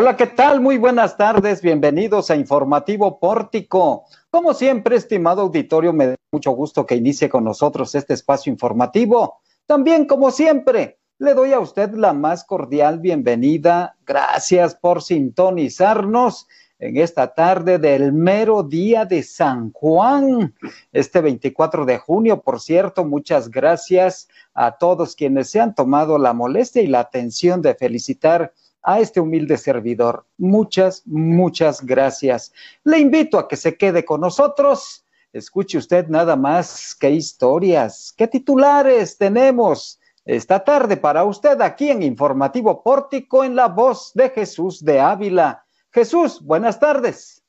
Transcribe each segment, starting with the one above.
Hola, ¿qué tal? Muy buenas tardes. Bienvenidos a Informativo Pórtico. Como siempre, estimado auditorio, me da mucho gusto que inicie con nosotros este espacio informativo. También, como siempre, le doy a usted la más cordial bienvenida. Gracias por sintonizarnos en esta tarde del mero día de San Juan, este 24 de junio. Por cierto, muchas gracias a todos quienes se han tomado la molestia y la atención de felicitar a este humilde servidor. Muchas, muchas gracias. Le invito a que se quede con nosotros. Escuche usted nada más qué historias, qué titulares tenemos esta tarde para usted aquí en Informativo Pórtico en la voz de Jesús de Ávila. Jesús, buenas tardes.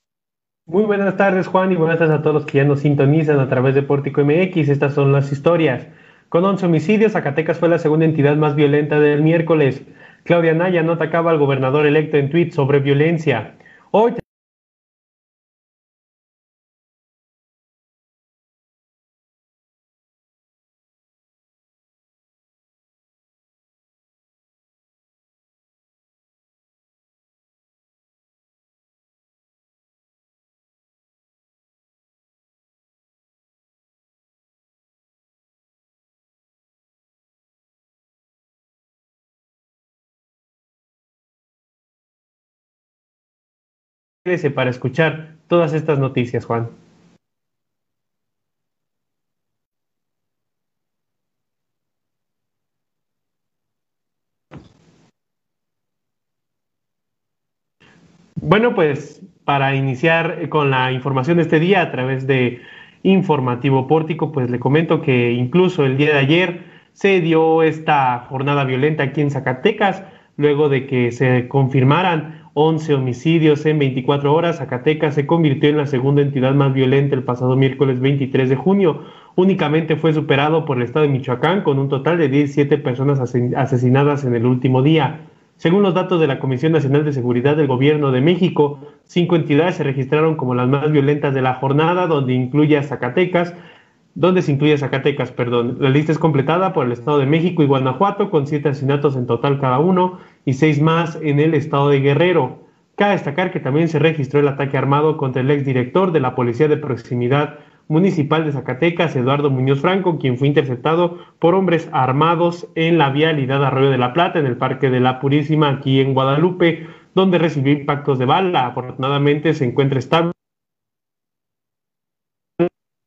Muy buenas tardes, Juan, y buenas tardes a todos los que ya nos sintonizan a través de Pórtico MX. Estas son las historias. Con 11 homicidios, Zacatecas fue la segunda entidad más violenta del miércoles. Claudia Naya no atacaba al gobernador electo en tweets sobre violencia. Hoy para escuchar todas estas noticias, Juan. Bueno, pues para iniciar con la información de este día a través de Informativo Pórtico, pues le comento que incluso el día de ayer se dio esta jornada violenta aquí en Zacatecas, luego de que se confirmaran 11 homicidios en 24 horas, Zacatecas se convirtió en la segunda entidad más violenta el pasado miércoles 23 de junio. Únicamente fue superado por el estado de Michoacán con un total de 17 personas asesinadas en el último día. Según los datos de la Comisión Nacional de Seguridad del Gobierno de México, cinco entidades se registraron como las más violentas de la jornada, donde incluye a Zacatecas, donde se incluye Zacatecas, perdón. La lista es completada por el Estado de México y Guanajuato, con siete asesinatos en total cada uno y seis más en el Estado de Guerrero. Cabe destacar que también se registró el ataque armado contra el exdirector de la Policía de Proximidad Municipal de Zacatecas, Eduardo Muñoz Franco, quien fue interceptado por hombres armados en la vialidad Arroyo de la Plata, en el Parque de la Purísima, aquí en Guadalupe, donde recibió impactos de bala. Afortunadamente se encuentra estable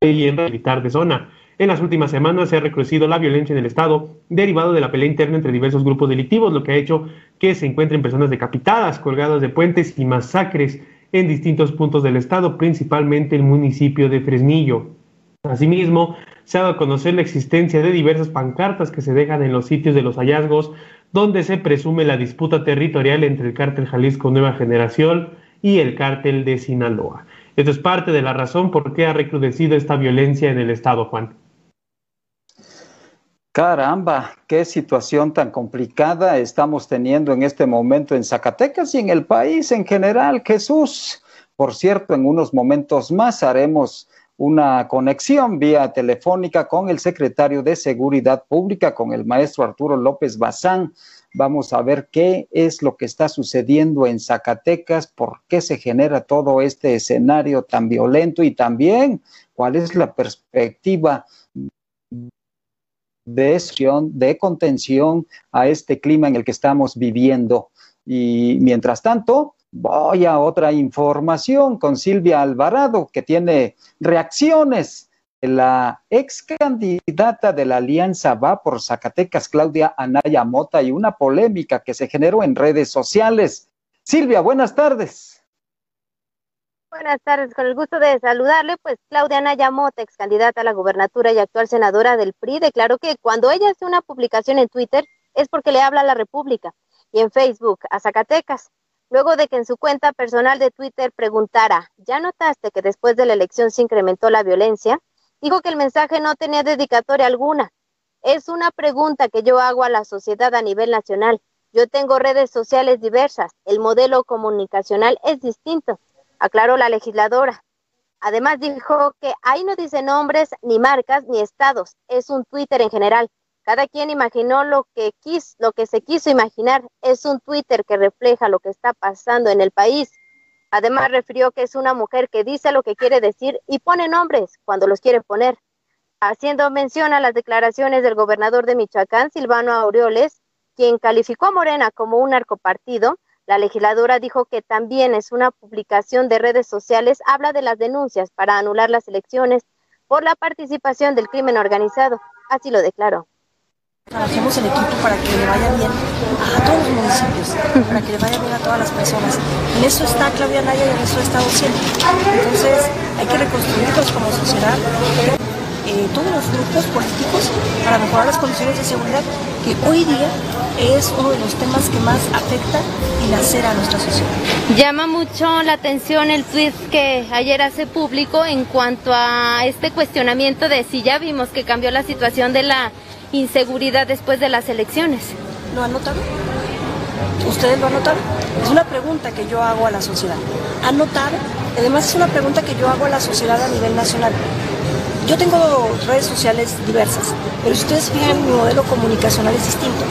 y en militar de zona. En las últimas semanas se ha recrudecido la violencia en el Estado derivado de la pelea interna entre diversos grupos delictivos, lo que ha hecho que se encuentren personas decapitadas, colgadas de puentes y masacres en distintos puntos del Estado, principalmente el municipio de Fresnillo. Asimismo, se ha dado a conocer la existencia de diversas pancartas que se dejan en los sitios de los hallazgos, donde se presume la disputa territorial entre el cártel Jalisco Nueva Generación y el cártel de Sinaloa. Esto es parte de la razón por qué ha recrudecido esta violencia en el Estado, Juan. Caramba, qué situación tan complicada estamos teniendo en este momento en Zacatecas y en el país en general, Jesús. Por cierto, en unos momentos más haremos una conexión vía telefónica con el secretario de Seguridad Pública, con el maestro Arturo López Bazán, Vamos a ver qué es lo que está sucediendo en Zacatecas, por qué se genera todo este escenario tan violento y también cuál es la perspectiva de, de contención a este clima en el que estamos viviendo. Y mientras tanto, voy a otra información con Silvia Alvarado, que tiene reacciones la ex candidata de la Alianza Va por Zacatecas, Claudia Anaya Mota, y una polémica que se generó en redes sociales. Silvia, buenas tardes. Buenas tardes, con el gusto de saludarle, pues Claudia Anaya Mota, ex candidata a la gubernatura y actual senadora del PRI, declaró que cuando ella hace una publicación en Twitter es porque le habla a la República y en Facebook a Zacatecas. Luego de que en su cuenta personal de Twitter preguntara, ¿ya notaste que después de la elección se incrementó la violencia? Dijo que el mensaje no tenía dedicatoria alguna. Es una pregunta que yo hago a la sociedad a nivel nacional. Yo tengo redes sociales diversas. El modelo comunicacional es distinto, aclaró la legisladora. Además dijo que ahí no dice nombres, ni marcas, ni estados. Es un Twitter en general. Cada quien imaginó lo que quiso, lo que se quiso imaginar. Es un Twitter que refleja lo que está pasando en el país. Además refirió que es una mujer que dice lo que quiere decir y pone nombres cuando los quiere poner. Haciendo mención a las declaraciones del gobernador de Michoacán, Silvano Aureoles, quien calificó a Morena como un narcopartido, la legisladora dijo que también es una publicación de redes sociales, habla de las denuncias para anular las elecciones por la participación del crimen organizado. Así lo declaró. Trabajemos en equipo para que le vaya bien a todos los municipios, para que le vaya bien a todas las personas. En eso está Claudia Naya y en eso ha estado siempre. Entonces hay que reconstruirlos como sociedad, eh, todos los grupos políticos para mejorar las condiciones de seguridad, que hoy día es uno de los temas que más afecta y lacera a nuestra sociedad. Llama mucho la atención el tweet que ayer hace público en cuanto a este cuestionamiento de si ya vimos que cambió la situación de la inseguridad después de las elecciones. ¿Lo han notado? ¿Ustedes lo han notado? Es una pregunta que yo hago a la sociedad. ¿Han notado? Además es una pregunta que yo hago a la sociedad a nivel nacional. Yo tengo redes sociales diversas, pero si ustedes fijan, mi modelo comunicacional es distinto.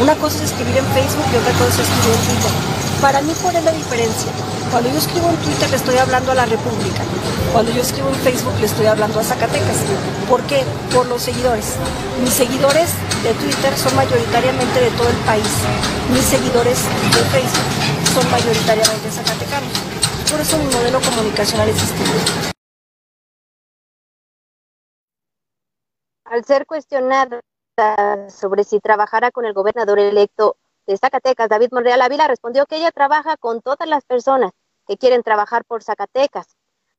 Una cosa es escribir en Facebook y otra cosa es escribir en Twitter. Para mí, ¿cuál es la diferencia? Cuando yo escribo en Twitter le estoy hablando a la República. Cuando yo escribo en Facebook le estoy hablando a Zacatecas. ¿Por qué? Por los seguidores. Mis seguidores de Twitter son mayoritariamente de todo el país. Mis seguidores de Facebook son mayoritariamente zacatecanos. Por eso mi modelo comunicacional es distinto. Al ser cuestionada sobre si trabajara con el gobernador electo de Zacatecas, David Monreal Ávila respondió que ella trabaja con todas las personas que quieren trabajar por Zacatecas.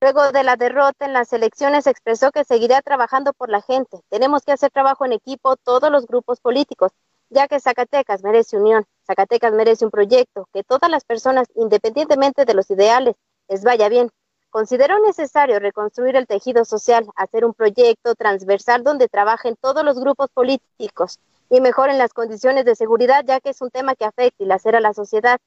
Luego de la derrota en las elecciones expresó que seguirá trabajando por la gente. Tenemos que hacer trabajo en equipo todos los grupos políticos, ya que Zacatecas merece unión, Zacatecas merece un proyecto, que todas las personas, independientemente de los ideales, les vaya bien. Considero necesario reconstruir el tejido social, hacer un proyecto transversal donde trabajen todos los grupos políticos y mejoren las condiciones de seguridad, ya que es un tema que afecta y lacera a la sociedad.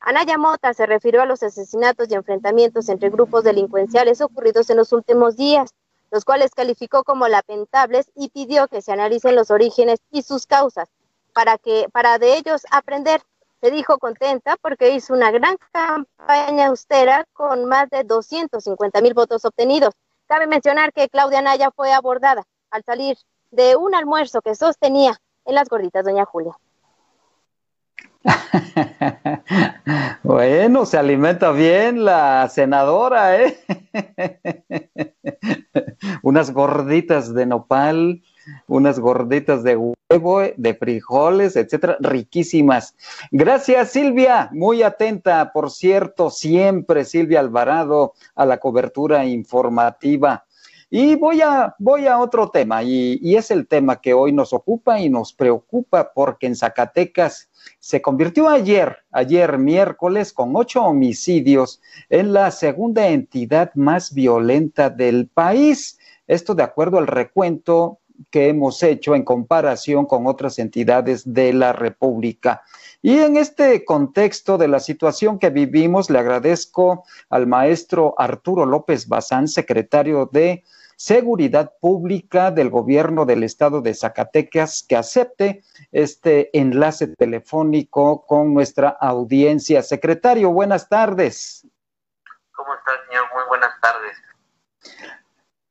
Anaya Mota se refirió a los asesinatos y enfrentamientos entre grupos delincuenciales ocurridos en los últimos días, los cuales calificó como lamentables y pidió que se analicen los orígenes y sus causas para que para de ellos aprender se dijo contenta porque hizo una gran campaña austera con más de 250 mil votos obtenidos. Cabe mencionar que Claudia Naya fue abordada al salir de un almuerzo que sostenía en las gorditas Doña Julia. bueno, se alimenta bien la senadora, ¿eh? Unas gorditas de nopal, unas gorditas de huevo, de frijoles, etcétera, riquísimas. Gracias, Silvia, muy atenta, por cierto, siempre Silvia Alvarado a la cobertura informativa. Y voy a, voy a otro tema, y, y es el tema que hoy nos ocupa y nos preocupa porque en Zacatecas se convirtió ayer, ayer miércoles, con ocho homicidios en la segunda entidad más violenta del país. Esto de acuerdo al recuento que hemos hecho en comparación con otras entidades de la República. Y en este contexto de la situación que vivimos, le agradezco al maestro Arturo López Bazán, secretario de Seguridad Pública del Gobierno del Estado de Zacatecas, que acepte este enlace telefónico con nuestra audiencia. Secretario, buenas tardes. ¿Cómo está, señor? Muy buenas tardes.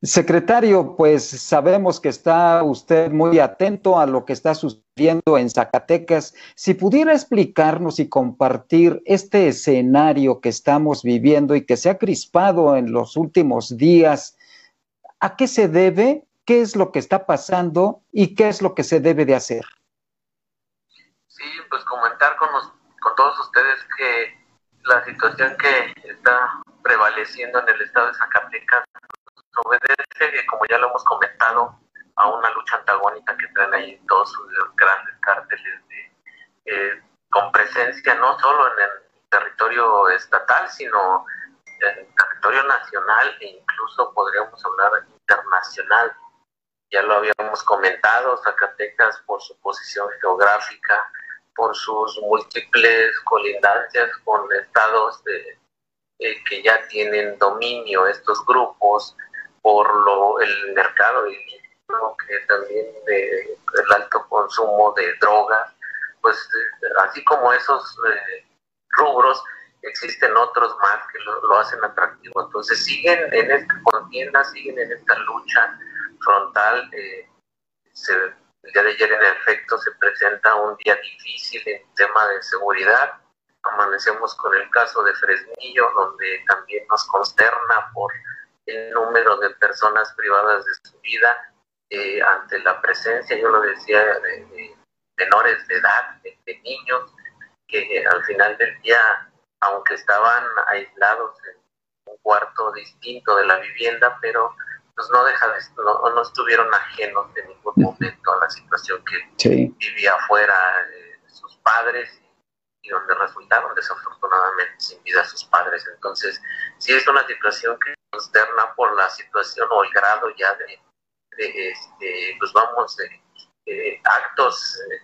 Secretario, pues sabemos que está usted muy atento a lo que está sucediendo en Zacatecas. Si pudiera explicarnos y compartir este escenario que estamos viviendo y que se ha crispado en los últimos días, ¿a qué se debe? ¿Qué es lo que está pasando y qué es lo que se debe de hacer? Sí, pues comentar con, con todos ustedes que la situación que está prevaleciendo en el estado de Zacatecas obedece, como ya lo hemos comentado, a una lucha antagónica que traen ahí dos grandes cárteles de, eh, con presencia no solo en el territorio estatal, sino en el territorio nacional e incluso podríamos hablar internacional. Ya lo habíamos comentado, Zacatecas por su posición geográfica, por sus múltiples colindancias con estados de, eh, que ya tienen dominio estos grupos, por lo, el mercado que también el alto consumo de drogas, pues así como esos rubros, existen otros más que lo, hacen atractivo. Entonces siguen en esta contienda, siguen en esta lucha frontal. Eh, el día de ayer en efecto se presenta un día difícil en tema de seguridad. Amanecemos con el caso de Fresnillo, donde también nos consterna por el número de personas privadas de su vida eh, ante la presencia, yo lo decía, de, menores de edad, de niños, que al final del día aunque estaban aislados en un cuarto distinto de la vivienda, pero pues no deja de, no, no estuvieron ajenos de ningún momento a la situación que vivía afuera de sus padres y, donde resultaron desafortunadamente sin vida sus padres. Entonces, sí es una situación que consterna por la situación o el grado ya de, este, pues vamos, de, actos eh,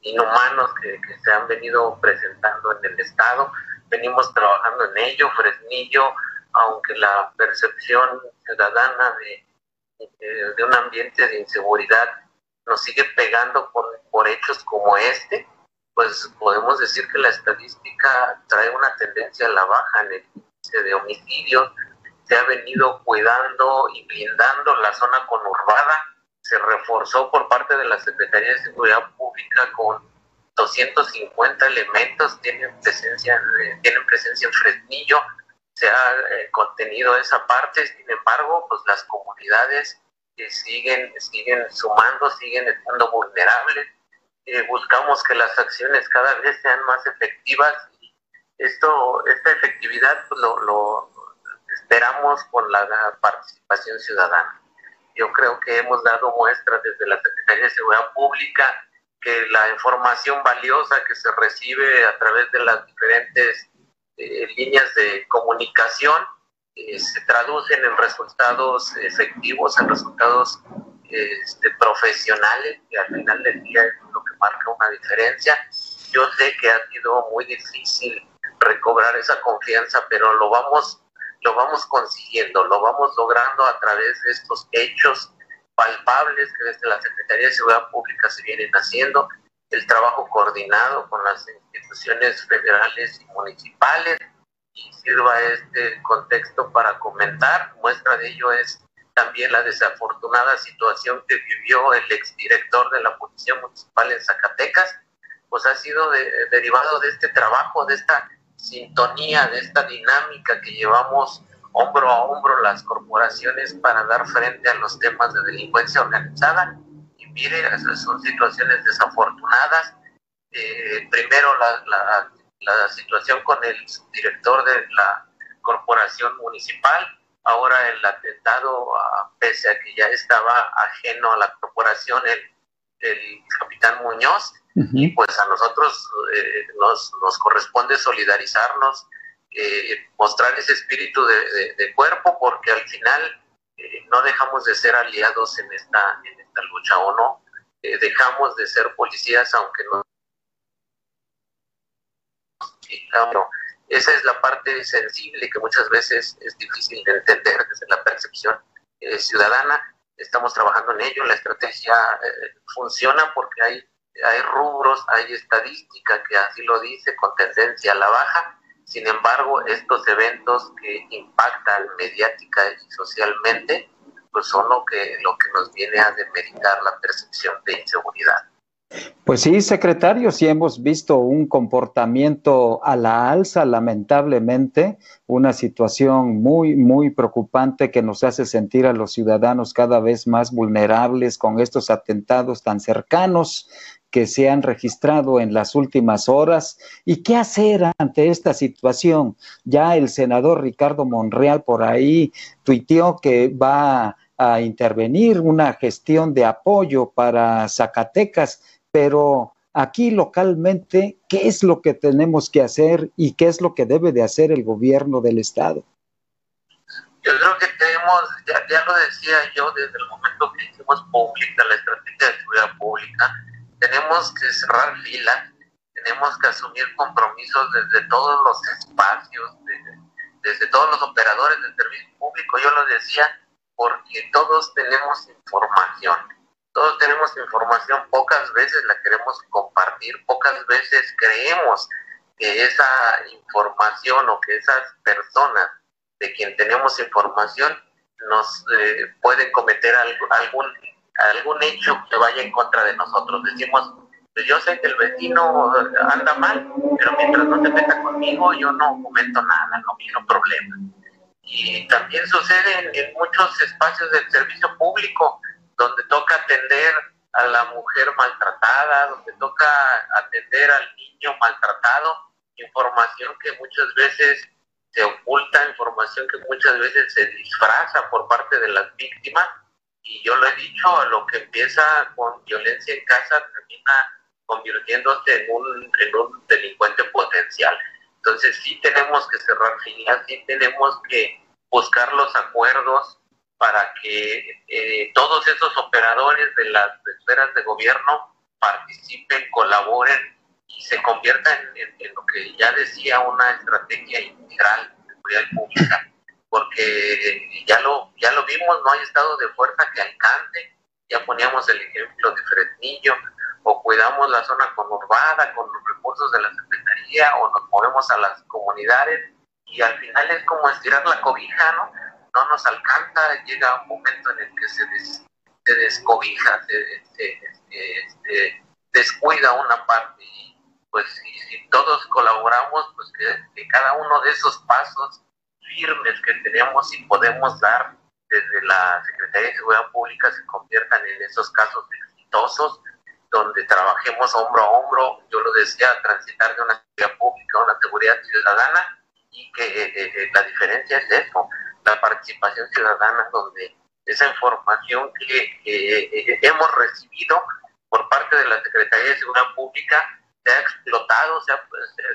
inhumanos que, que, se han venido presentando en el Estado. Venimos trabajando en ello, Fresnillo, aunque la percepción ciudadana de, de, un ambiente de inseguridad nos sigue pegando por, por hechos como este, pues podemos decir que la estadística trae una tendencia a la baja en el índice de homicidios, se ha venido cuidando y blindando la zona conurbada, se reforzó por parte de la Secretaría de Seguridad Pública con 250 elementos. Tienen presencia, tienen presencia en Fresnillo, se ha eh, contenido esa parte, sin embargo, pues las comunidades siguen, siguen sumando, siguen estando vulnerables. Eh, buscamos que las acciones cada vez sean más efectivas esto, esta efectividad pues, lo, lo esperamos con la participación ciudadana. Yo creo que hemos dado muestras desde la Secretaría de Seguridad Pública, que la información valiosa que se recibe a través de las diferentes eh, líneas de comunicación eh, se traducen en resultados efectivos, en resultados este, profesionales, que al final del día es lo que marca una diferencia. Yo sé que ha sido muy difícil recobrar esa confianza, pero lo vamos, lo vamos consiguiendo, lo vamos logrando a través de estos hechos palpables que desde la Secretaría de Seguridad Pública se vienen haciendo, el trabajo coordinado con las instituciones federales y municipales, y sirva este contexto para comentar. Muestra de ello es también la desafortunada situación que vivió el exdirector de la Policía Municipal en Zacatecas, pues ha sido derivado de este trabajo, de esta sintonía, de esta dinámica que llevamos hombro a hombro las corporaciones para dar frente a los temas de delincuencia organizada. Y mire, son situaciones desafortunadas. Eh, primero la, la, situación con el director de la corporación municipal, ahora el atentado, pese a que ya estaba ajeno a la corporación, el, el capitán Muñoz, y pues a nosotros eh, nos, nos corresponde solidarizarnos eh, mostrar ese espíritu de, cuerpo, porque al final eh, no dejamos de ser aliados en esta, en esta lucha o no, eh, dejamos de ser policías aunque no. Esa es la parte sensible que muchas veces es difícil de entender desde la percepción ciudadana. Estamos trabajando en ello, la estrategia funciona porque hay, hay rubros, hay estadística que así lo dice, con tendencia a la baja, sin embargo, estos eventos que impactan mediática y socialmente, pues son lo que, lo que nos viene a demeritar la percepción de inseguridad. Pues sí, secretario, sí hemos visto un comportamiento a la alza, lamentablemente, una situación muy, muy preocupante que nos hace sentir a los ciudadanos cada vez más vulnerables con estos atentados tan cercanos que se han registrado en las últimas horas y qué hacer ante esta situación. Ya el senador Ricardo Monreal por ahí tuiteó que va a intervenir una gestión de apoyo para Zacatecas, pero aquí localmente, ¿qué es lo que tenemos que hacer y qué es lo que debe de hacer el gobierno del Estado? Yo creo que tenemos, ya, lo decía yo desde el momento que hicimos pública la estrategia de seguridad pública, tenemos que cerrar filas, tenemos que asumir compromisos desde todos los espacios, desde, todos los operadores del servicio público. Yo lo decía, porque todos tenemos información, todos tenemos información, pocas veces la queremos compartir, pocas veces creemos que esa información o que esas personas de quien tenemos información nos eh, pueden cometer algún, algún hecho que vaya en contra de nosotros. Decimos, pues yo sé que el vecino anda mal, pero mientras no te meta conmigo, yo no comento nada, no quiero problemas. Y también sucede en, muchos espacios del servicio público, donde toca atender a la mujer maltratada, donde toca atender al niño maltratado, información que muchas veces se oculta, información que muchas veces se disfraza por parte de las víctimas. Y yo lo he dicho, lo que empieza con violencia en casa termina convirtiéndose en un, en un delincuente potencial. Entonces sí tenemos que cerrar filas, sí tenemos que buscar los acuerdos para que eh, todos esos operadores de las esferas de gobierno participen, colaboren y se conviertan en, lo que ya decía una estrategia integral de seguridad pública, porque ya lo, ya lo vimos, no hay estado de fuerza que alcance, ya poníamos el ejemplo de Fresnillo, o cuidamos la zona conurbada con los recursos de la Secretaría o nos movemos a las comunidades y al final es como estirar la cobija, ¿no? No nos alcanza, llega un momento en el que se, se descobija, se, descuida una parte y pues si, todos colaboramos, pues que, cada uno de esos pasos firmes que tenemos y podemos dar desde la Secretaría de Seguridad Pública se conviertan en esos casos exitosos donde trabajemos hombro a hombro, yo lo decía, transitar de una seguridad pública a una seguridad ciudadana y que eh, eh, eh, la diferencia es eso, la participación ciudadana donde esa información que, hemos recibido por parte de la Secretaría de Seguridad Pública se ha explotado, se ha,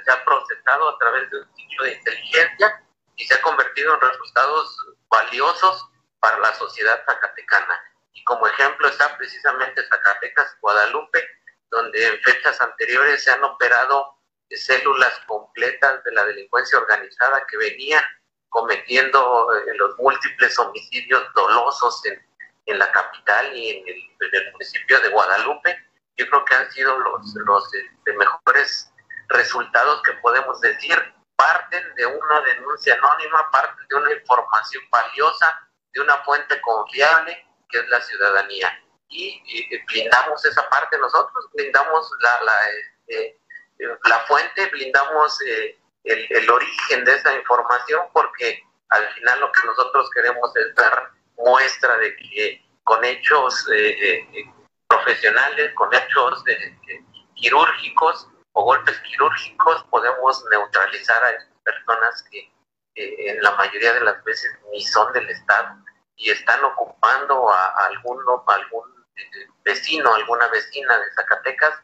se ha procesado a través de un sitio de inteligencia y se ha convertido en resultados valiosos para la sociedad zacatecana. Y como ejemplo está precisamente Zacatecas, Guadalupe, donde en fechas anteriores se han operado células completas de la delincuencia organizada que venían cometiendo eh, los múltiples homicidios dolosos en, la capital y en el, municipio de Guadalupe. Yo creo que han sido los, los este, mejores resultados que podemos decir. Parten de una denuncia anónima, parten de una información valiosa, de una fuente confiable que es la ciudadanía. Y, blindamos esa parte nosotros, blindamos la, la, este, la fuente, blindamos eh, el, el, origen de esa información, porque al final lo que nosotros queremos es dar muestra de que con hechos eh, eh, profesionales, con hechos quirúrgicos o golpes quirúrgicos, podemos neutralizar a esas personas que en la mayoría de las veces ni son del Estado y están ocupando a, algún eh, vecino, alguna vecina de Zacatecas,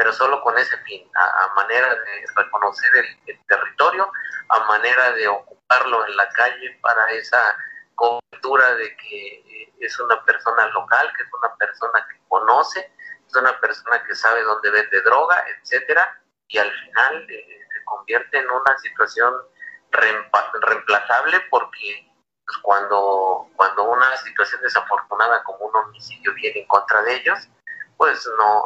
pero solo con ese fin, a, manera de reconocer el, territorio, a manera de ocuparlo en la calle para esa cobertura de que eh, es una persona local, que es una persona que conoce, es una persona que sabe dónde vende droga, etcétera, y al final eh, se convierte en una situación reemplazable porque pues, cuando, cuando una situación desafortunada como un homicidio viene en contra de ellos, pues no,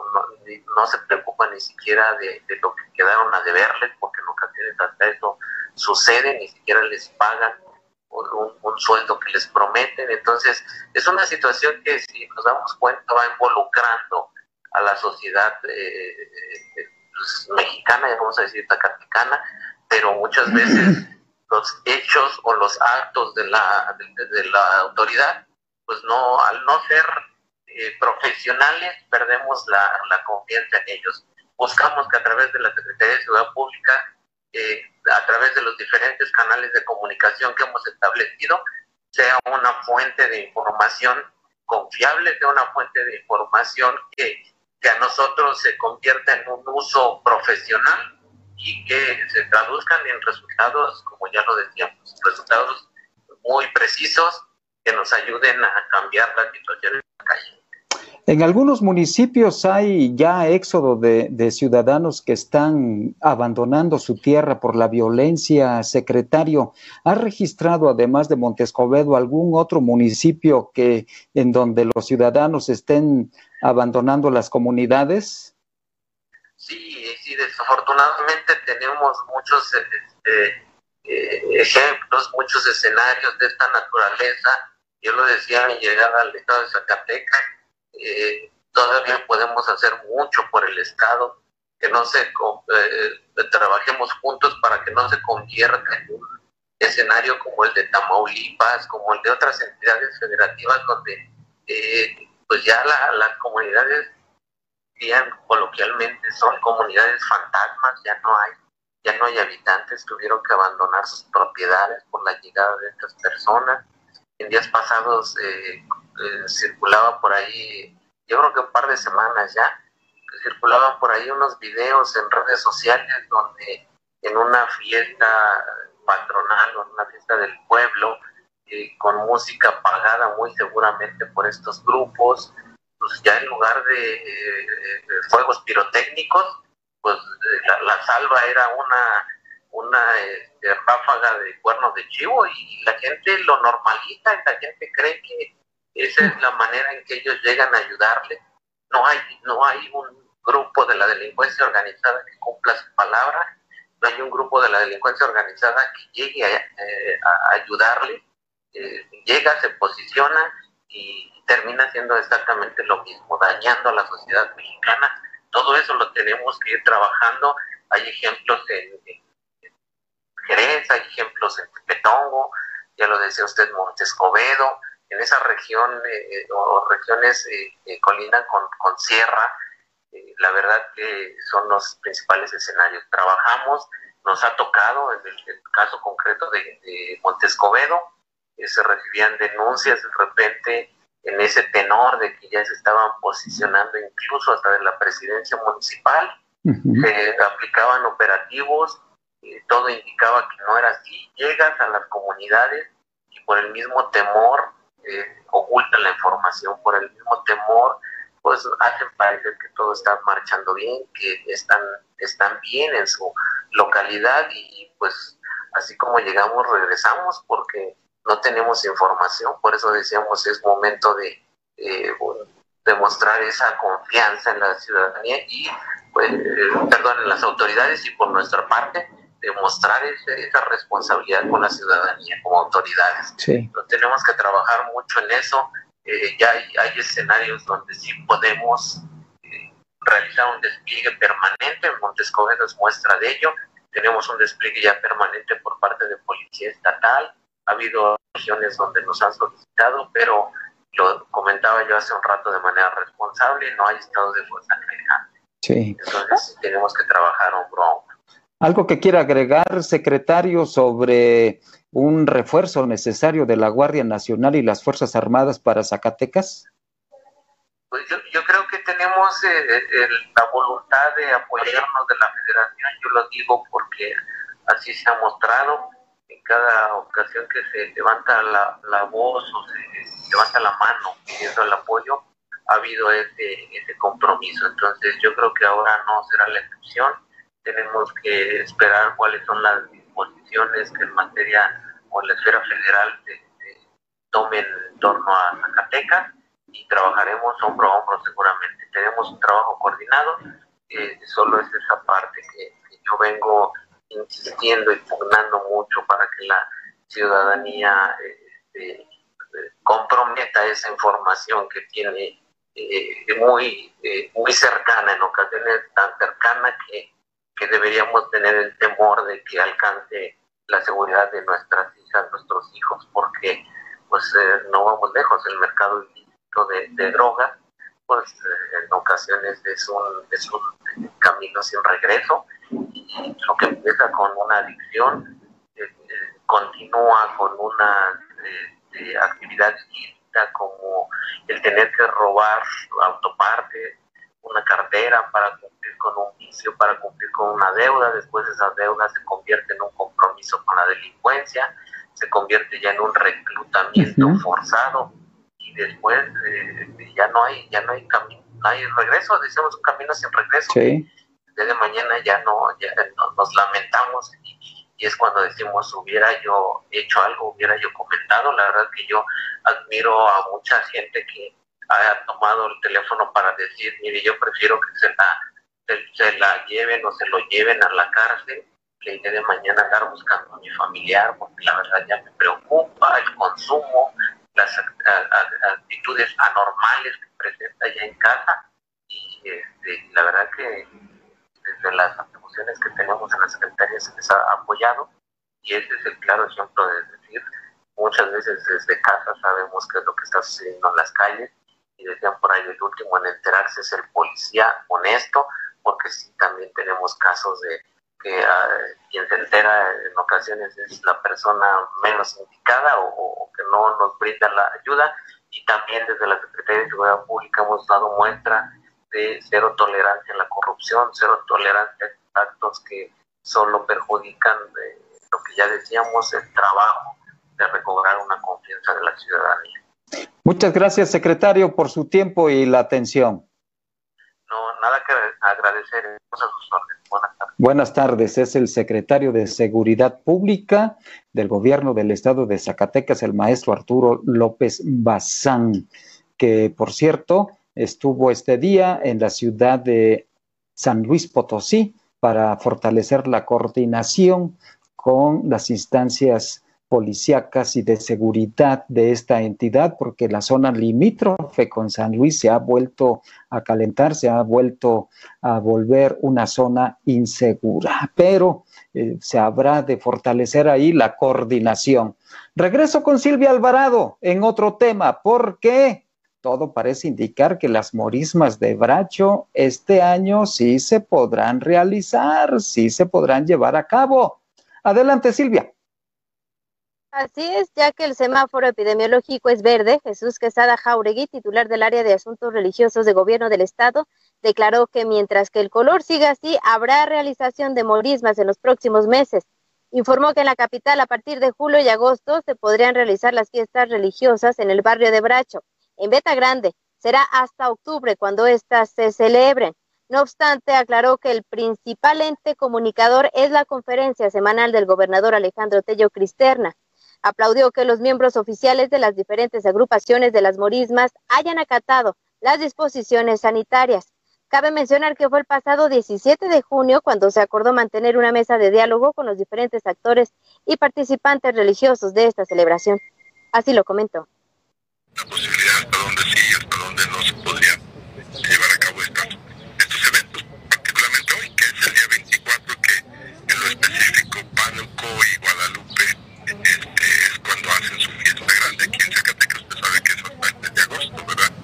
no, se preocupan ni siquiera de, lo que quedaron a deberles, porque en ocasiones hasta eso sucede, ni siquiera les pagan un, sueldo que les prometen. Entonces, es una situación que si nos damos cuenta va involucrando a la sociedad eh, eh, pues, mexicana, ya vamos a decir tacaticana, pero muchas veces los hechos o los actos de la, de, la autoridad, pues no, al no ser eh, profesionales, perdemos la, la, confianza en ellos. Buscamos que a través de la Secretaría de Ciudad Pública, eh, a través de los diferentes canales de comunicación que hemos establecido, sea una fuente de información confiable, sea una fuente de información que, que a nosotros se convierta en un uso profesional y que se traduzcan en resultados, como ya lo decíamos, resultados muy precisos que nos ayuden a cambiar la situación en la calle. En algunos municipios hay ya éxodo de, ciudadanos que están abandonando su tierra por la violencia. Secretario, ¿ha registrado además de Montescovedo algún otro municipio que en donde los ciudadanos estén abandonando las comunidades? Sí, sí, desafortunadamente tenemos muchos este, eh, ejemplos, muchos escenarios de esta naturaleza. Yo lo decía en mi llegada al estado de Zacatecas eh, todavía podemos hacer mucho por el Estado, que no se eh, trabajemos juntos para que no se convierta en un escenario como el de Tamaulipas, como el de otras entidades federativas donde eh, pues ya las comunidades coloquialmente son comunidades fantasmas, ya no hay ya no hay habitantes, tuvieron que abandonar sus propiedades por la llegada de estas personas. En días pasados eh, circulaba por ahí, yo creo que un par de semanas ya, circulaban por ahí unos videos en redes sociales donde en una fiesta patronal o en una fiesta del pueblo, eh, con música pagada muy seguramente por estos grupos, pues ya en lugar de, eh, fuegos pirotécnicos, pues la, salva era una, una este, ráfaga de cuernos de chivo y la gente lo normaliza y la gente cree que esa es la manera en que ellos llegan a ayudarle. No hay, no hay un grupo de la delincuencia organizada que cumpla su palabra, no hay un grupo de la delincuencia organizada que llegue a, eh, ayudarle, eh, llega, se posiciona y termina haciendo exactamente lo mismo, dañando a la sociedad mexicana. Todo eso lo tenemos que ir trabajando. Hay ejemplos en, Jerez, hay ejemplos en Petongo, ya lo decía usted, Montescovedo, en esa región eh, o regiones eh, que colindan con, con sierra, eh, la verdad que son los principales escenarios. Trabajamos, nos ha tocado, en el, caso concreto de, de Montescovedo, se recibían denuncias de repente en ese tenor de que ya se estaban posicionando incluso hasta de la presidencia municipal, se aplicaban operativos, todo indicaba que no era así, llegas a las comunidades y por el mismo temor eh, ocultan la información por el mismo temor, pues hacen parecer que todo está marchando bien, que están, están bien en su localidad y pues así como llegamos regresamos porque no tenemos información, por eso decíamos es momento de eh, demostrar esa confianza en la ciudadanía y pues, perdón, en las autoridades y por nuestra parte demostrar esa responsabilidad con la ciudadanía como autoridades. Sí. tenemos que trabajar mucho en eso. Eh, ya hay, escenarios donde sí podemos eh, realizar un despliegue permanente. Montescovedo es muestra de ello. Tenemos un despliegue ya permanente por parte de Policía Estatal. Ha habido regiones donde nos han solicitado, pero lo comentaba yo hace un rato de manera responsable, no hay estado de fuerza general. Sí. Entonces tenemos que trabajar hombro a hombro. ¿Algo que quiera agregar, secretario, sobre un refuerzo necesario de la Guardia Nacional y las Fuerzas Armadas para Zacatecas? Pues yo, creo que tenemos eh, la voluntad de apoyarnos de la federación, yo lo digo porque así se ha mostrado en cada ocasión que se levanta la, voz o se, levanta la mano pidiendo el apoyo, ha habido ese, ese compromiso. Entonces yo creo que ahora no será la excepción tenemos que esperar cuáles son las disposiciones que en materia o en la esfera federal se, tomen en torno a Zacatecas y trabajaremos hombro a hombro seguramente. Tenemos un trabajo coordinado, eh, solo es esa parte que, yo vengo insistiendo y pugnando mucho para que la ciudadanía eh, comprometa esa información que tiene eh, muy, muy cercana, en ocasiones tan cercana que que deberíamos tener el temor de que alcance la seguridad de nuestras hijas, nuestros hijos, porque pues eh, no vamos lejos, el mercado ilícito de, de drogas, pues eh, en ocasiones es un, es un camino sin regreso. Y lo que empieza con una adicción eh, continúa con una actividad ilícita como el tener que robar autopartes, una cartera para cumplir con un vicio, para cumplir con una deuda, después esa deuda se convierte en un compromiso con la delincuencia, se convierte ya en un reclutamiento forzado y y después eh, ya no hay ya no hay camino no hay regreso decimos un camino sin regreso. Sí. desde mañana ya no ya nos lamentamos y, y, es cuando decimos hubiera yo hecho algo hubiera yo comentado. La verdad que yo admiro a mucha gente que ha tomado el teléfono para decir mire yo prefiero que se la se, la lleven o se lo lleven a la cárcel que día de mañana andar buscando a mi familiar, porque la verdad ya me preocupa el consumo, las actitudes anormales que presenta ya en casa y este, la verdad que desde las atribuciones que tenemos en la Secretaría se les ha apoyado y ese es el claro ejemplo de decir, muchas veces desde casa sabemos qué es lo que está sucediendo en las calles y decían por ahí el último en enterarse es el policía honesto, porque sí también tenemos casos de que ah, quien se entera en ocasiones es la persona menos indicada o, que no nos brinda la ayuda y también desde la Secretaría de Seguridad Pública hemos dado muestra de cero tolerancia a la corrupción, cero tolerancia a actos que solo perjudican eh, lo que ya decíamos, el trabajo de recobrar una confianza de la ciudadanía. Muchas gracias, secretario, por su tiempo y la atención. No, nada que agradecer. Buenas tardes. Buenas tardes. Es el secretario de Seguridad Pública del Gobierno del Estado de Zacatecas, el maestro Arturo López Bazán, que por cierto estuvo este día en la ciudad de San Luis Potosí para fortalecer la coordinación con las instancias policíacas y de seguridad de esta entidad, porque la zona limítrofe con San Luis se ha vuelto a calentar, se ha vuelto a volver una zona insegura, pero eh, se habrá de fortalecer ahí la coordinación. Regreso con Silvia Alvarado en otro tema, porque todo parece indicar que las morismas de Bracho este año sí se podrán realizar, sí se podrán llevar a cabo. Adelante, Silvia. Así es, ya que el semáforo epidemiológico es verde, Jesús Quesada Jauregui, titular del área de asuntos religiosos de gobierno del estado, declaró que mientras que el color siga así, habrá realización de morismas en los próximos meses. Informó que en la capital a partir de julio y agosto se podrían realizar las fiestas religiosas en el barrio de Bracho. En Beta Grande será hasta octubre cuando éstas se celebren. No obstante, aclaró que el principal ente comunicador es la conferencia semanal del gobernador Alejandro Tello Cristerna aplaudió que los miembros oficiales de las diferentes agrupaciones de las morismas hayan acatado las disposiciones sanitarias. Cabe mencionar que fue el pasado 17 de junio cuando se acordó mantener una mesa de diálogo con los diferentes actores y participantes religiosos de esta celebración. Así lo comentó. La posibilidad hasta donde sí, hasta donde no se podría llevar a cabo estos eventos, particularmente hoy, que es el día 24, que en lo específico Pánuco y Guadalupe este, es cuando hacen su fiesta grande aquí en Zacatecas, usted sabe que es hasta el mes de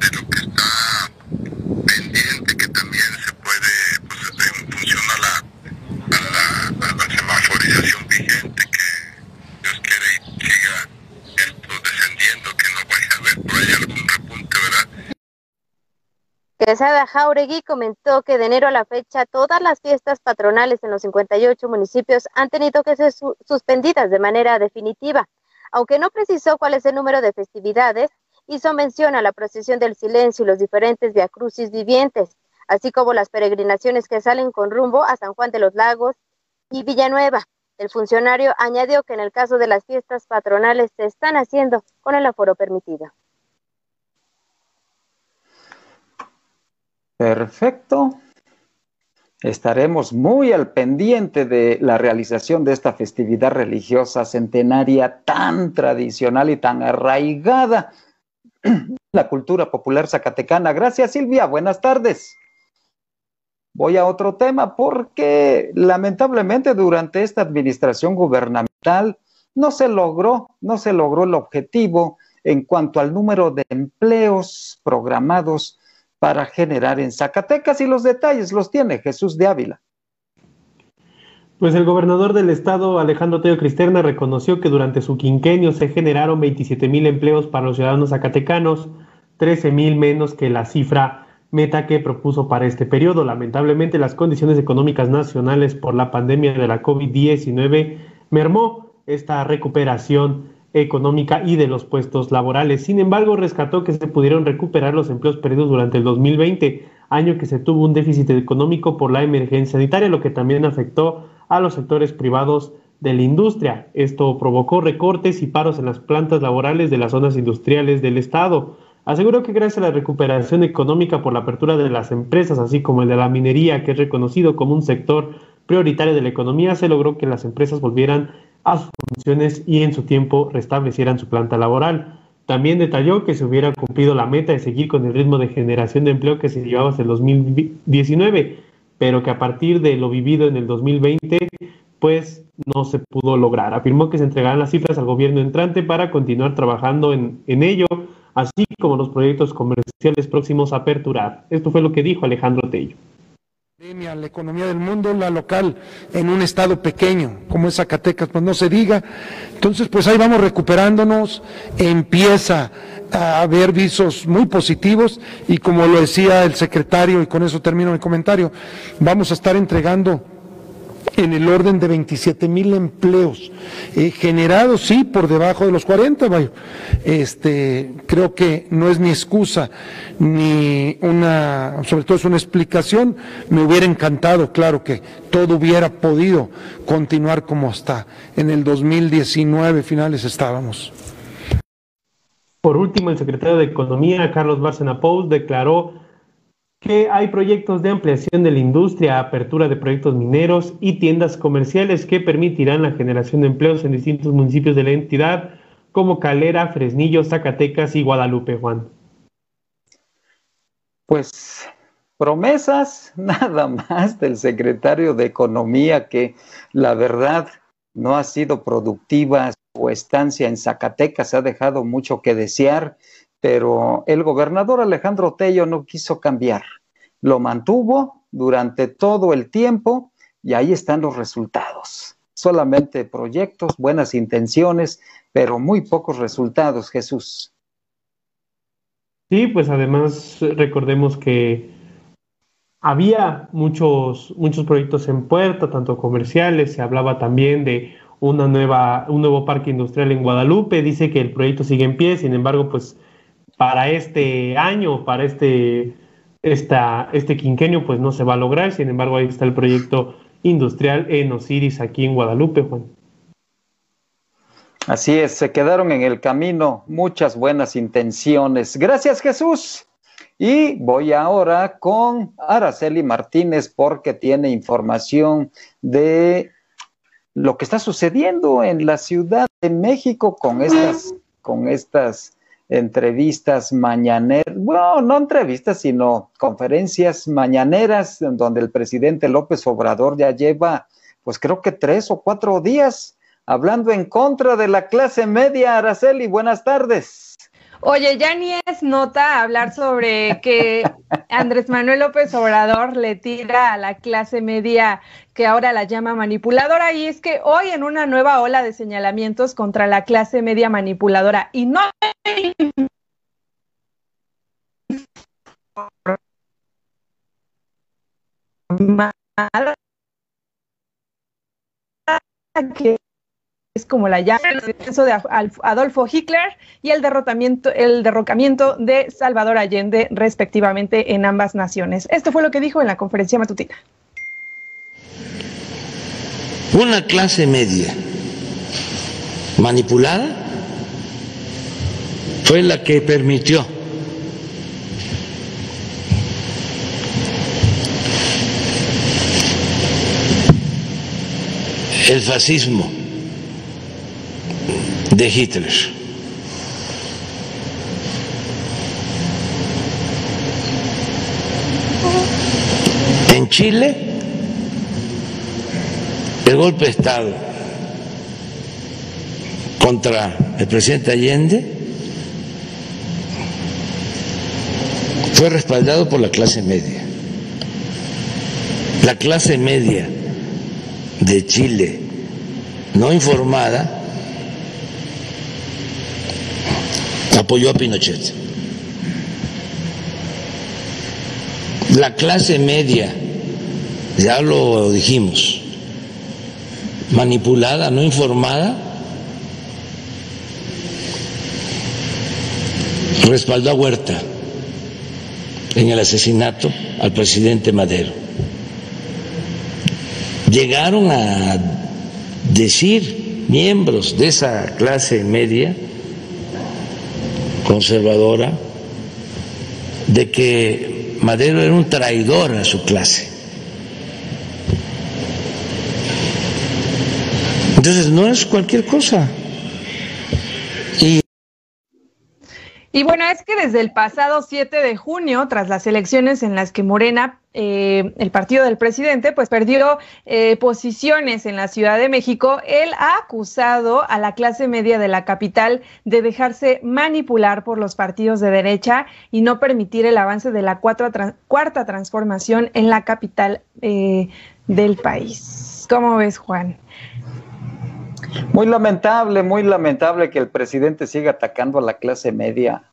Quesada Jauregui comentó que de enero a la fecha todas las fiestas patronales en los 58 municipios han tenido que ser su suspendidas de manera definitiva. Aunque no precisó cuál es el número de festividades, hizo mención a la procesión del silencio y los diferentes viacrucis vivientes, así como las peregrinaciones que salen con rumbo a San Juan de los Lagos y Villanueva. El funcionario añadió que en el caso de las fiestas patronales se están haciendo con el aforo permitido. Perfecto. Estaremos muy al pendiente de la realización de esta festividad religiosa centenaria tan tradicional y tan arraigada la cultura popular zacatecana. Gracias, Silvia. Buenas tardes. Voy a otro tema porque lamentablemente durante esta administración gubernamental no se logró, no se logró el objetivo en cuanto al número de empleos programados para generar en Zacatecas y los detalles los tiene Jesús de Ávila. Pues el gobernador del estado, Alejandro Teo Cristerna, reconoció que durante su quinquenio se generaron 27 mil empleos para los ciudadanos zacatecanos, 13 mil menos que la cifra meta que propuso para este periodo. Lamentablemente, las condiciones económicas nacionales por la pandemia de la COVID-19 mermó esta recuperación económica y de los puestos laborales. Sin embargo, rescató que se pudieron recuperar los empleos perdidos durante el 2020, año que se tuvo un déficit económico por la emergencia sanitaria, lo que también afectó a los sectores privados de la industria. Esto provocó recortes y paros en las plantas laborales de las zonas industriales del Estado. Aseguró que gracias a la recuperación económica por la apertura de las empresas, así como el de la minería, que es reconocido como un sector prioritario de la economía, se logró que las empresas volvieran a sus funciones y en su tiempo restablecieran su planta laboral. También detalló que se hubiera cumplido la meta de seguir con el ritmo de generación de empleo que se llevaba hasta el 2019, pero que a partir de lo vivido en el 2020, pues no se pudo lograr. Afirmó que se entregarán las cifras al gobierno entrante para continuar trabajando en, en ello, así como los proyectos comerciales próximos a aperturar. Esto fue lo que dijo Alejandro Tello la economía del mundo, la local, en un estado pequeño como es Zacatecas, pues no se diga. Entonces, pues ahí vamos recuperándonos, empieza a haber visos muy positivos y como lo decía el secretario, y con eso termino mi comentario, vamos a estar entregando en el orden de 27 mil empleos eh, generados, sí, por debajo de los 40, Este, creo que no es ni excusa ni una, sobre todo es una explicación. Me hubiera encantado, claro, que todo hubiera podido continuar como hasta en el 2019 finales estábamos. Por último, el secretario de Economía, Carlos Bárcena Pous, declaró que hay proyectos de ampliación de la industria, apertura de proyectos mineros y tiendas comerciales que permitirán la generación de empleos en distintos municipios de la entidad, como Calera, Fresnillo, Zacatecas y Guadalupe, Juan. Pues promesas nada más del secretario de Economía que la verdad no ha sido productiva, su estancia en Zacatecas ha dejado mucho que desear pero el gobernador Alejandro Tello no quiso cambiar. Lo mantuvo durante todo el tiempo y ahí están los resultados. Solamente proyectos, buenas intenciones, pero muy pocos resultados, Jesús. Sí, pues además recordemos que había muchos, muchos proyectos en puerta, tanto comerciales, se hablaba también de una nueva, un nuevo parque industrial en Guadalupe, dice que el proyecto sigue en pie, sin embargo, pues para este año, para este, este quinquenio, pues no se va a lograr. Sin embargo, ahí está el proyecto industrial en Osiris, aquí en Guadalupe, Juan. Así es, se quedaron en el camino muchas buenas intenciones. Gracias, Jesús. Y voy ahora con Araceli Martínez porque tiene información de lo que está sucediendo en la Ciudad de México con estas, con estas entrevistas mañaneras, bueno, no entrevistas, sino conferencias mañaneras, donde el presidente López Obrador ya lleva, pues creo que tres o cuatro días hablando en contra de la clase media. Araceli, buenas tardes. Oye, ya ni es nota hablar sobre que Andrés Manuel López Obrador le tira a la clase media que ahora la llama manipuladora. Y es que hoy en una nueva ola de señalamientos contra la clase media manipuladora y no que como la llama el descenso de Adolfo Hitler y el derrotamiento, el derrocamiento de Salvador Allende, respectivamente, en ambas naciones. Esto fue lo que dijo en la conferencia matutina. Una clase media manipulada fue la que permitió el fascismo de Hitler. En Chile, el golpe de Estado contra el presidente Allende fue respaldado por la clase media. La clase media de Chile no informada apoyó a Pinochet. la clase media, ya lo dijimos, manipulada, no informada, respaldó a Huerta en el asesinato al presidente Madero. Llegaron a decir miembros de esa clase media conservadora de que Madero era un traidor a su clase. Entonces no es cualquier cosa. Y bueno, es que desde el pasado 7 de junio, tras las elecciones en las que Morena, eh, el partido del presidente, pues perdió eh, posiciones en la Ciudad de México, él ha acusado a la clase media de la capital de dejarse manipular por los partidos de derecha y no permitir el avance de la cuarta transformación en la capital eh, del país. ¿Cómo ves, Juan? Muy lamentable, muy lamentable que el presidente siga atacando a la clase media.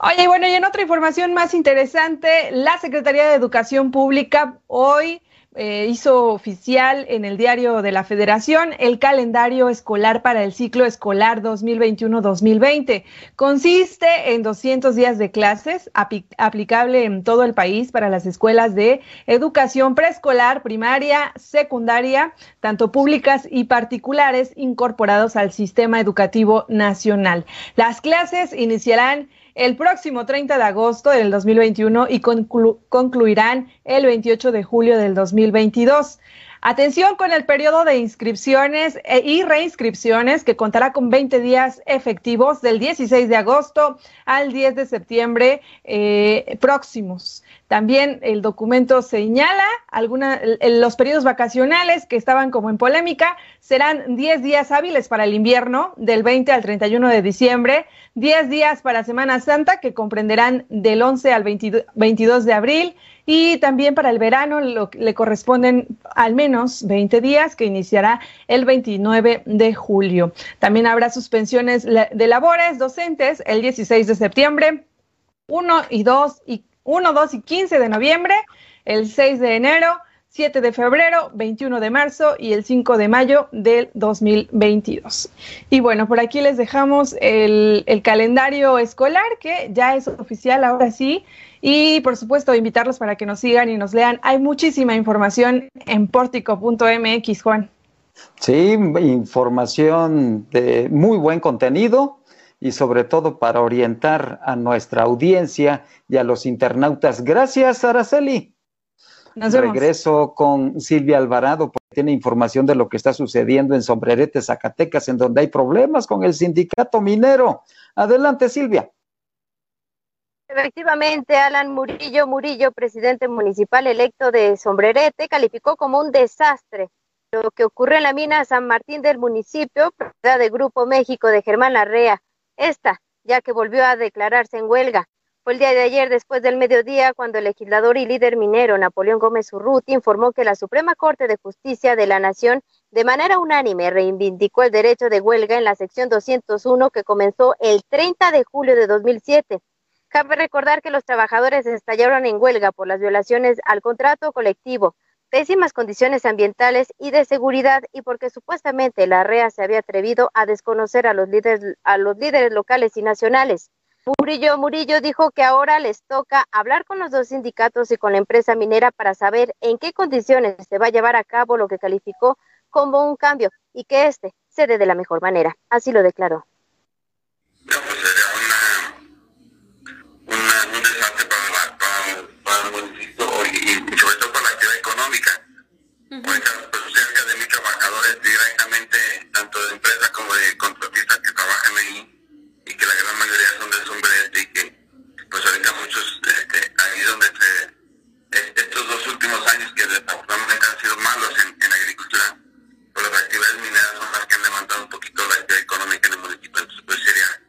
Oye, bueno, y en otra información más interesante, la Secretaría de Educación Pública hoy eh, hizo oficial en el diario de la Federación el calendario escolar para el ciclo escolar 2021-2020. Consiste en 200 días de clases aplicable en todo el país para las escuelas de educación preescolar, primaria, secundaria, tanto públicas y particulares incorporados al sistema educativo nacional. Las clases iniciarán el próximo 30 de agosto del 2021 y concluirán el 28 de julio del 2022. Atención con el periodo de inscripciones e y reinscripciones que contará con 20 días efectivos del 16 de agosto al 10 de septiembre eh, próximos. También el documento señala alguna, los periodos vacacionales que estaban como en polémica serán 10 días hábiles para el invierno del 20 al 31 de diciembre, 10 días para Semana Santa que comprenderán del 11 al 22 de abril y también para el verano le corresponden al menos 20 días que iniciará el 29 de julio. También habrá suspensiones de labores docentes el 16 de septiembre, 1 y 2 y 1, 2 y 15 de noviembre, el 6 de enero, 7 de febrero, 21 de marzo y el 5 de mayo del 2022. Y bueno, por aquí les dejamos el, el, calendario escolar que ya es oficial ahora sí. Y por supuesto, invitarlos para que nos sigan y nos lean. Hay muchísima información en portico.mx, Juan. Sí, información de muy buen contenido y sobre todo para orientar a nuestra audiencia y a los internautas. Gracias, Araceli. Nos Regreso con Silvia Alvarado, porque tiene información de lo que está sucediendo en Sombrerete, Zacatecas, en donde hay problemas con el sindicato minero. Adelante, Silvia. Efectivamente, Alan Murillo Murillo, presidente municipal electo de Sombrerete, calificó como un desastre lo que ocurre en la mina San Martín del municipio, propiedad de Grupo México de Germán Larrea, esta, ya que volvió a declararse en huelga. Fue el día de ayer, después del mediodía, cuando el legislador y líder minero Napoleón Gómez Urruti informó que la Suprema Corte de Justicia de la Nación, de manera unánime, reivindicó el derecho de huelga en la sección 201 que comenzó el 30 de julio de 2007. Cabe recordar que los trabajadores estallaron en huelga por las violaciones al contrato colectivo, pésimas condiciones ambientales y de seguridad y porque supuestamente la REA se había atrevido a desconocer a los líderes, a los líderes locales y nacionales. Murillo Murillo dijo que ahora les toca hablar con los dos sindicatos y con la empresa minera para saber en qué condiciones se va a llevar a cabo lo que calificó como un cambio y que éste se dé de la mejor manera. Así lo declaró. pues, cerca de mis trabajadores directamente, tanto de empresas como de contratistas que trabajan ahí, y que la gran mayoría son de sombrerete y que muchos, este, ahí donde se, estos dos últimos años que desafortunadamente han sido malos en, en agricultura, pues las actividades mineras son las que han levantado un poquito la actividad económica en el municipio, entonces pues sería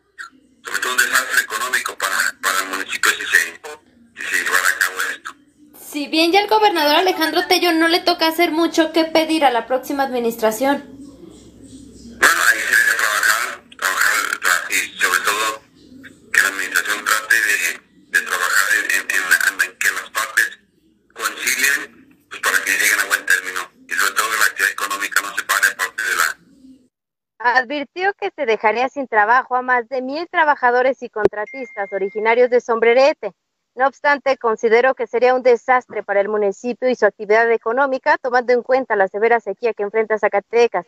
sobre todo un desastre económico para, para el municipio si se, si se llevara a cabo esto. Si bien ya el gobernador Alejandro Tello no le toca hacer mucho que pedir a la próxima administración. Bueno, ahí se debe trabajar, trabajar y sobre todo que la administración trate de, de trabajar en, en, en, la, advirtió que se dejaría sin trabajo a más de mil trabajadores y contratistas originarios de Sombrerete. No obstante, consideró que sería un desastre para el municipio y su actividad económica, tomando en cuenta la severa sequía que enfrenta Zacatecas.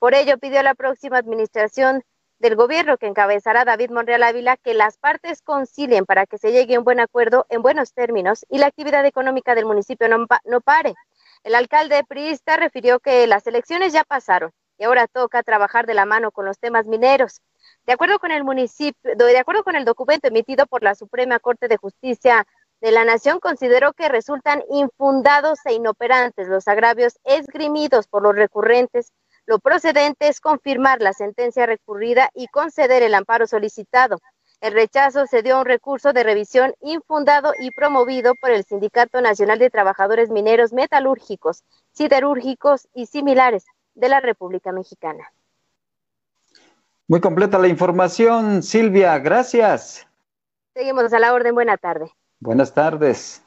Por ello, pidió a la próxima administración del gobierno que encabezará David Monreal Ávila que las partes concilien para que se llegue a un buen acuerdo en buenos términos y la actividad económica del municipio no, no pare. El alcalde priista refirió que las elecciones ya pasaron y ahora toca trabajar de la mano con los temas mineros. De acuerdo con el municipio, de acuerdo con el documento emitido por la Suprema Corte de Justicia de la Nación, consideró que resultan infundados e inoperantes los agravios esgrimidos por los recurrentes. Lo procedente es confirmar la sentencia recurrida y conceder el amparo solicitado. El rechazo se dio a un recurso de revisión infundado y promovido por el Sindicato Nacional de Trabajadores Mineros Metalúrgicos, Siderúrgicos y similares, de la República Mexicana. Muy completa la información, Silvia, gracias. Seguimos a la orden, buena tarde. Buenas tardes.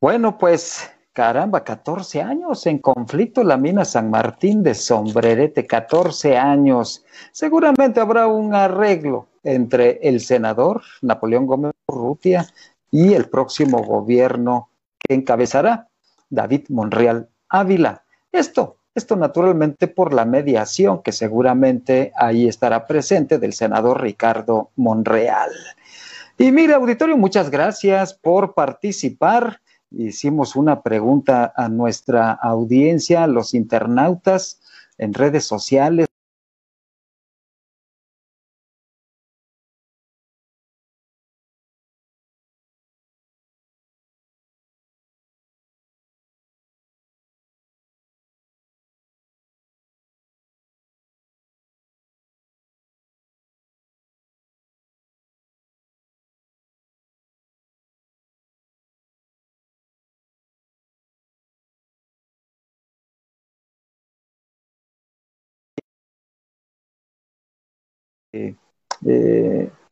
Bueno, pues caramba, 14 años en conflicto la mina San Martín de Sombrerete, 14 años. Seguramente habrá un arreglo entre el senador Napoleón Gómez Urrutia y el próximo gobierno que encabezará David Monreal Ávila. Esto, esto naturalmente por la mediación que seguramente ahí estará presente del senador Ricardo Monreal. Y mire, auditorio, muchas gracias por participar. Hicimos una pregunta a nuestra audiencia, los internautas, en redes sociales.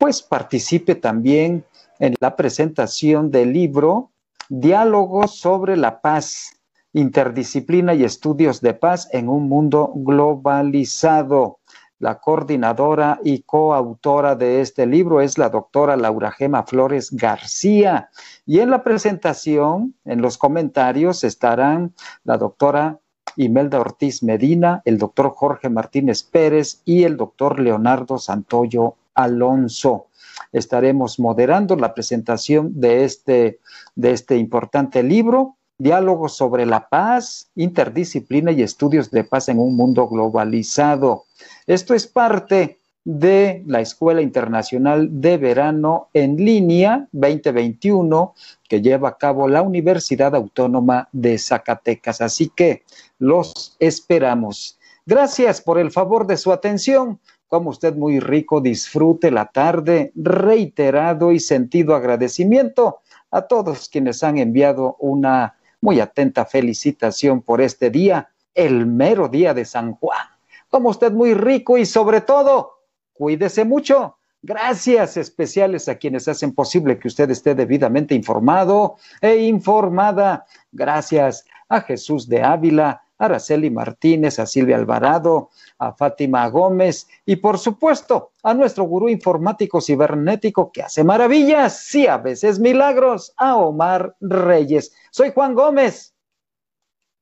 Pues participe también en la presentación del libro Diálogos sobre la paz, interdisciplina y estudios de paz en un mundo globalizado. La coordinadora y coautora de este libro es la doctora Laura Gema Flores García. Y en la presentación, en los comentarios, estarán la doctora Imelda Ortiz Medina, el doctor Jorge Martínez Pérez y el doctor Leonardo Santoyo Alonso. Estaremos moderando la presentación de este, de este importante libro, Diálogos sobre la paz, interdisciplina y estudios de paz en un mundo globalizado. Esto es parte de la Escuela Internacional de Verano en línea 2021 que lleva a cabo la Universidad Autónoma de Zacatecas. Así que los esperamos. Gracias por el favor de su atención. Como usted muy rico, disfrute la tarde. Reiterado y sentido agradecimiento a todos quienes han enviado una muy atenta felicitación por este día, el mero día de San Juan. Como usted muy rico y sobre todo, cuídese mucho. Gracias especiales a quienes hacen posible que usted esté debidamente informado e informada. Gracias a Jesús de Ávila, Araceli Martínez, a Silvia Alvarado, a Fátima Gómez y por supuesto a nuestro gurú informático cibernético que hace maravillas y a veces milagros, a Omar Reyes. Soy Juan Gómez.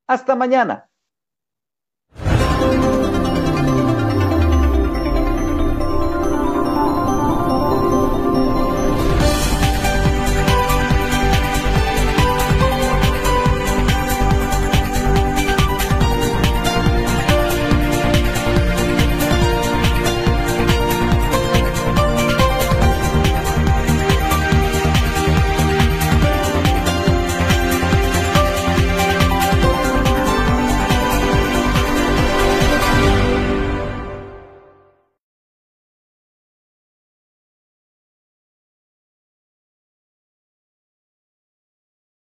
Hasta mañana.